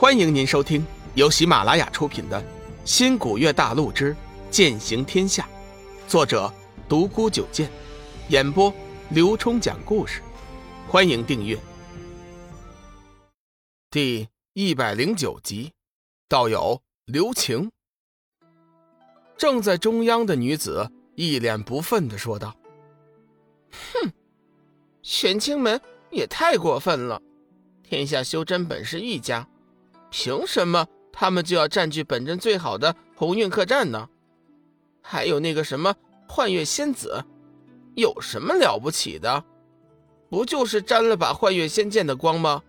欢迎您收听由喜马拉雅出品的《新古月大陆之剑行天下》，作者独孤九剑，演播刘冲讲故事。欢迎订阅。第一百零九集，道友刘晴。正在中央的女子一脸不忿的说道：“哼，玄清门也太过分了！天下修真本是一家。”凭什么他们就要占据本镇最好的鸿运客栈呢？还有那个什么幻月仙子，有什么了不起的？不就是沾了把幻月仙剑的光吗？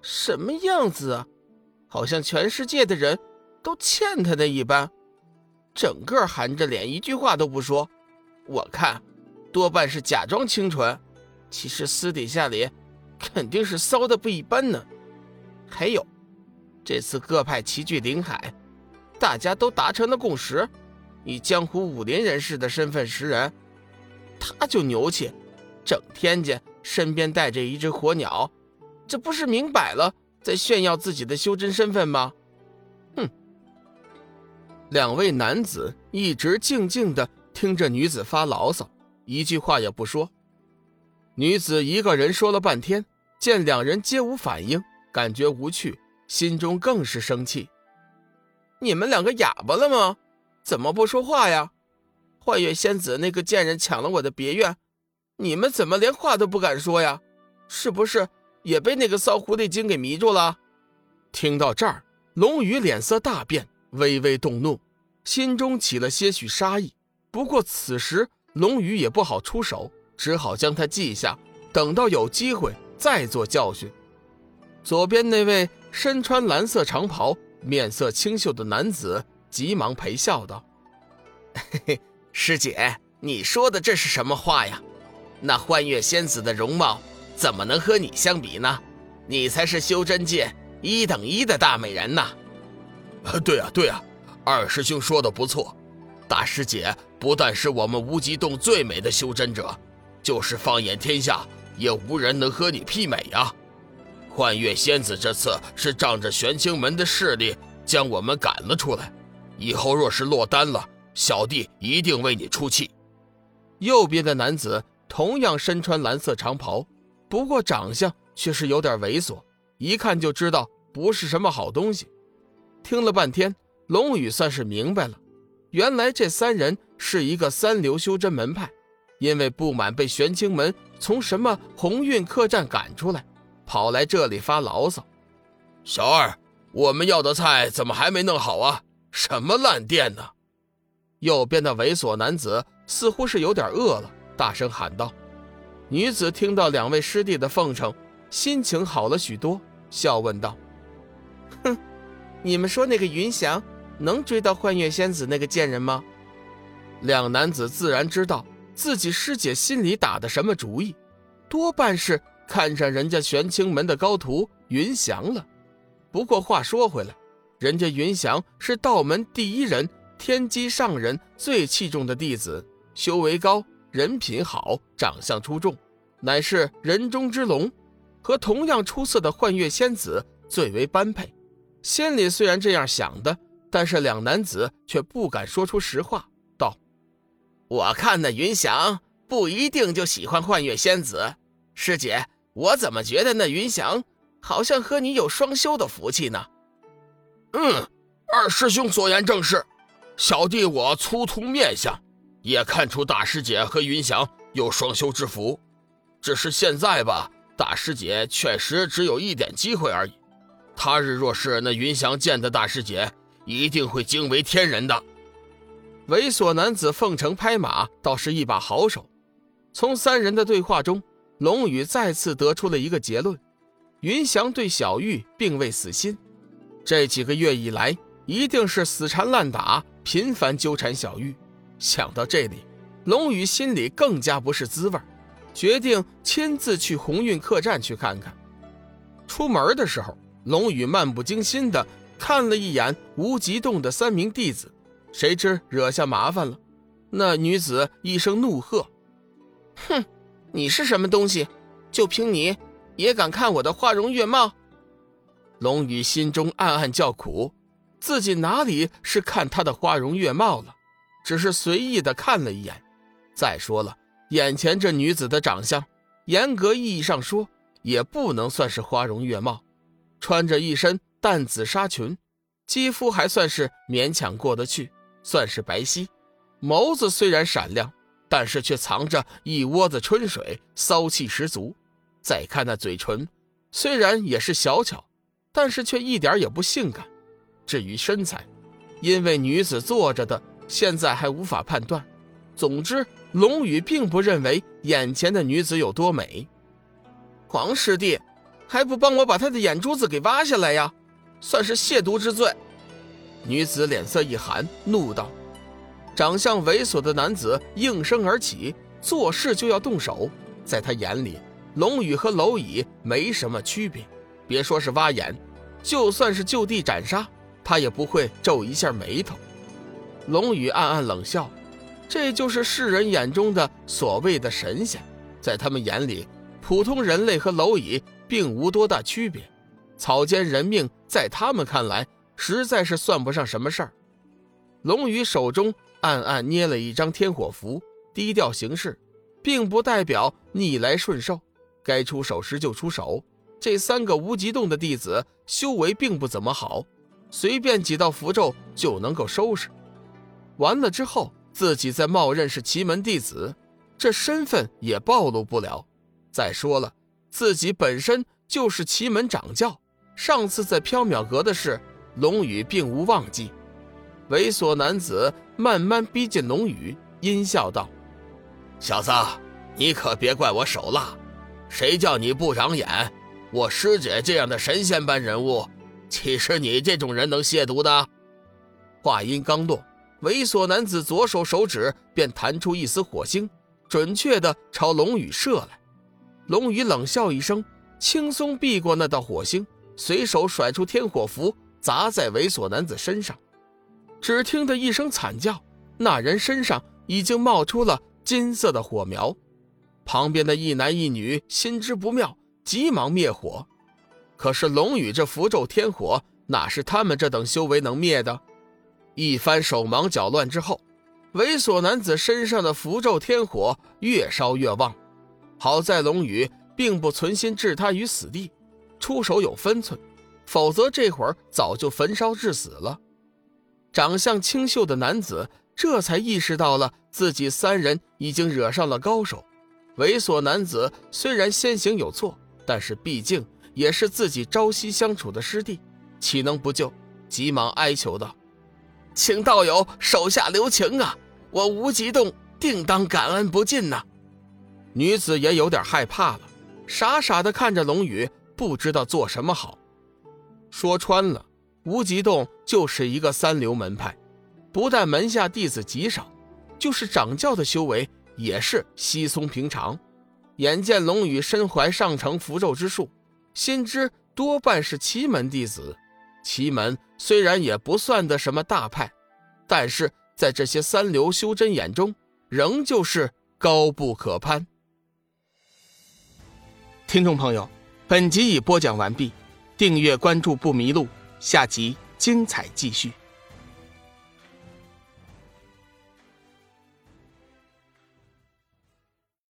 什么样子啊？好像全世界的人都欠他的一般，整个含着脸一句话都不说。我看多半是假装清纯，其实私底下里肯定是骚的不一般呢。还有。这次各派齐聚临海，大家都达成了共识，以江湖武林人士的身份识人。他就牛气，整天间身边带着一只火鸟，这不是明摆了在炫耀自己的修真身份吗？哼！两位男子一直静静的听着女子发牢骚，一句话也不说。女子一个人说了半天，见两人皆无反应，感觉无趣。心中更是生气，你们两个哑巴了吗？怎么不说话呀？幻月仙子那个贱人抢了我的别院，你们怎么连话都不敢说呀？是不是也被那个骚狐狸精给迷住了？听到这儿，龙宇脸色大变，微微动怒，心中起了些许杀意。不过此时龙宇也不好出手，只好将他记下，等到有机会再做教训。左边那位。身穿蓝色长袍、面色清秀的男子急忙陪笑道：“嘿嘿，师姐，你说的这是什么话呀？那幻月仙子的容貌怎么能和你相比呢？你才是修真界一等一的大美人呐！”“对啊，对啊，二师兄说的不错，大师姐不但是我们无极洞最美的修真者，就是放眼天下，也无人能和你媲美呀。”幻月仙子这次是仗着玄清门的势力将我们赶了出来，以后若是落单了，小弟一定为你出气。右边的男子同样身穿蓝色长袍，不过长相却是有点猥琐，一看就知道不是什么好东西。听了半天，龙宇算是明白了，原来这三人是一个三流修真门派，因为不满被玄清门从什么鸿运客栈赶出来。跑来这里发牢骚，小二，我们要的菜怎么还没弄好啊？什么烂店呢？右边的猥琐男子似乎是有点饿了，大声喊道。女子听到两位师弟的奉承，心情好了许多，笑问道：“哼，你们说那个云翔能追到幻月仙子那个贱人吗？”两男子自然知道自己师姐心里打的什么主意，多半是。看上人家玄清门的高徒云翔了，不过话说回来，人家云翔是道门第一人，天机上人最器重的弟子，修为高，人品好，长相出众，乃是人中之龙，和同样出色的幻月仙子最为般配。心里虽然这样想的，但是两男子却不敢说出实话，道：“我看那云翔不一定就喜欢幻月仙子，师姐。”我怎么觉得那云翔好像和你有双修的福气呢？嗯，二师兄所言正是。小弟我粗通面相，也看出大师姐和云翔有双修之福。只是现在吧，大师姐确实只有一点机会而已。他日若是那云翔见的大师姐，一定会惊为天人的。猥琐男子奉承拍马，倒是一把好手。从三人的对话中。龙宇再次得出了一个结论：云翔对小玉并未死心，这几个月以来一定是死缠烂打，频繁纠缠小玉。想到这里，龙宇心里更加不是滋味，决定亲自去鸿运客栈去看看。出门的时候，龙宇漫不经心地看了一眼无极洞的三名弟子，谁知惹下麻烦了。那女子一声怒喝：“哼！”你是什么东西？就凭你，也敢看我的花容月貌？龙宇心中暗暗叫苦，自己哪里是看她的花容月貌了，只是随意的看了一眼。再说了，眼前这女子的长相，严格意义上说，也不能算是花容月貌，穿着一身淡紫纱裙，肌肤还算是勉强过得去，算是白皙。眸子虽然闪亮，但是却藏着一窝子春水，骚气十足。再看那嘴唇，虽然也是小巧，但是却一点也不性感。至于身材，因为女子坐着的，现在还无法判断。总之，龙宇并不认为眼前的女子有多美。黄师弟，还不帮我把她的眼珠子给挖下来呀？算是亵渎之罪。女子脸色一寒，怒道。长相猥琐的男子应声而起，做事就要动手。在他眼里，龙宇和蝼蚁没什么区别，别说是挖眼，就算是就地斩杀，他也不会皱一下眉头。龙宇暗暗冷笑，这就是世人眼中的所谓的神仙，在他们眼里，普通人类和蝼蚁并无多大区别，草菅人命在他们看来实在是算不上什么事儿。龙宇手中暗暗捏了一张天火符，低调行事，并不代表逆来顺受。该出手时就出手。这三个无极洞的弟子修为并不怎么好，随便几道符咒就能够收拾。完了之后，自己再冒认是奇门弟子，这身份也暴露不了。再说了，自己本身就是奇门掌教，上次在缥缈阁的事，龙宇并无忘记。猥琐男子慢慢逼近龙宇，阴笑道：“小子，你可别怪我手辣。”谁叫你不长眼？我师姐这样的神仙般人物，岂是你这种人能亵渎的？话音刚落，猥琐男子左手手指便弹出一丝火星，准确的朝龙宇射来。龙宇冷笑一声，轻松避过那道火星，随手甩出天火符，砸在猥琐男子身上。只听得一声惨叫，那人身上已经冒出了金色的火苗。旁边的一男一女心知不妙，急忙灭火。可是龙宇这符咒天火，哪是他们这等修为能灭的？一番手忙脚乱之后，猥琐男子身上的符咒天火越烧越旺。好在龙宇并不存心置他于死地，出手有分寸，否则这会儿早就焚烧致死了。长相清秀的男子这才意识到了自己三人已经惹上了高手。猥琐男子虽然先行有错，但是毕竟也是自己朝夕相处的师弟，岂能不救？急忙哀求道：“请道友手下留情啊！我无极洞定当感恩不尽呐！”女子也有点害怕了，傻傻的看着龙宇，不知道做什么好。说穿了，无极洞就是一个三流门派，不但门下弟子极少，就是掌教的修为。也是稀松平常，眼见龙宇身怀上乘符咒之术，心知多半是奇门弟子。奇门虽然也不算得什么大派，但是在这些三流修真眼中，仍旧是高不可攀。听众朋友，本集已播讲完毕，订阅关注不迷路，下集精彩继续。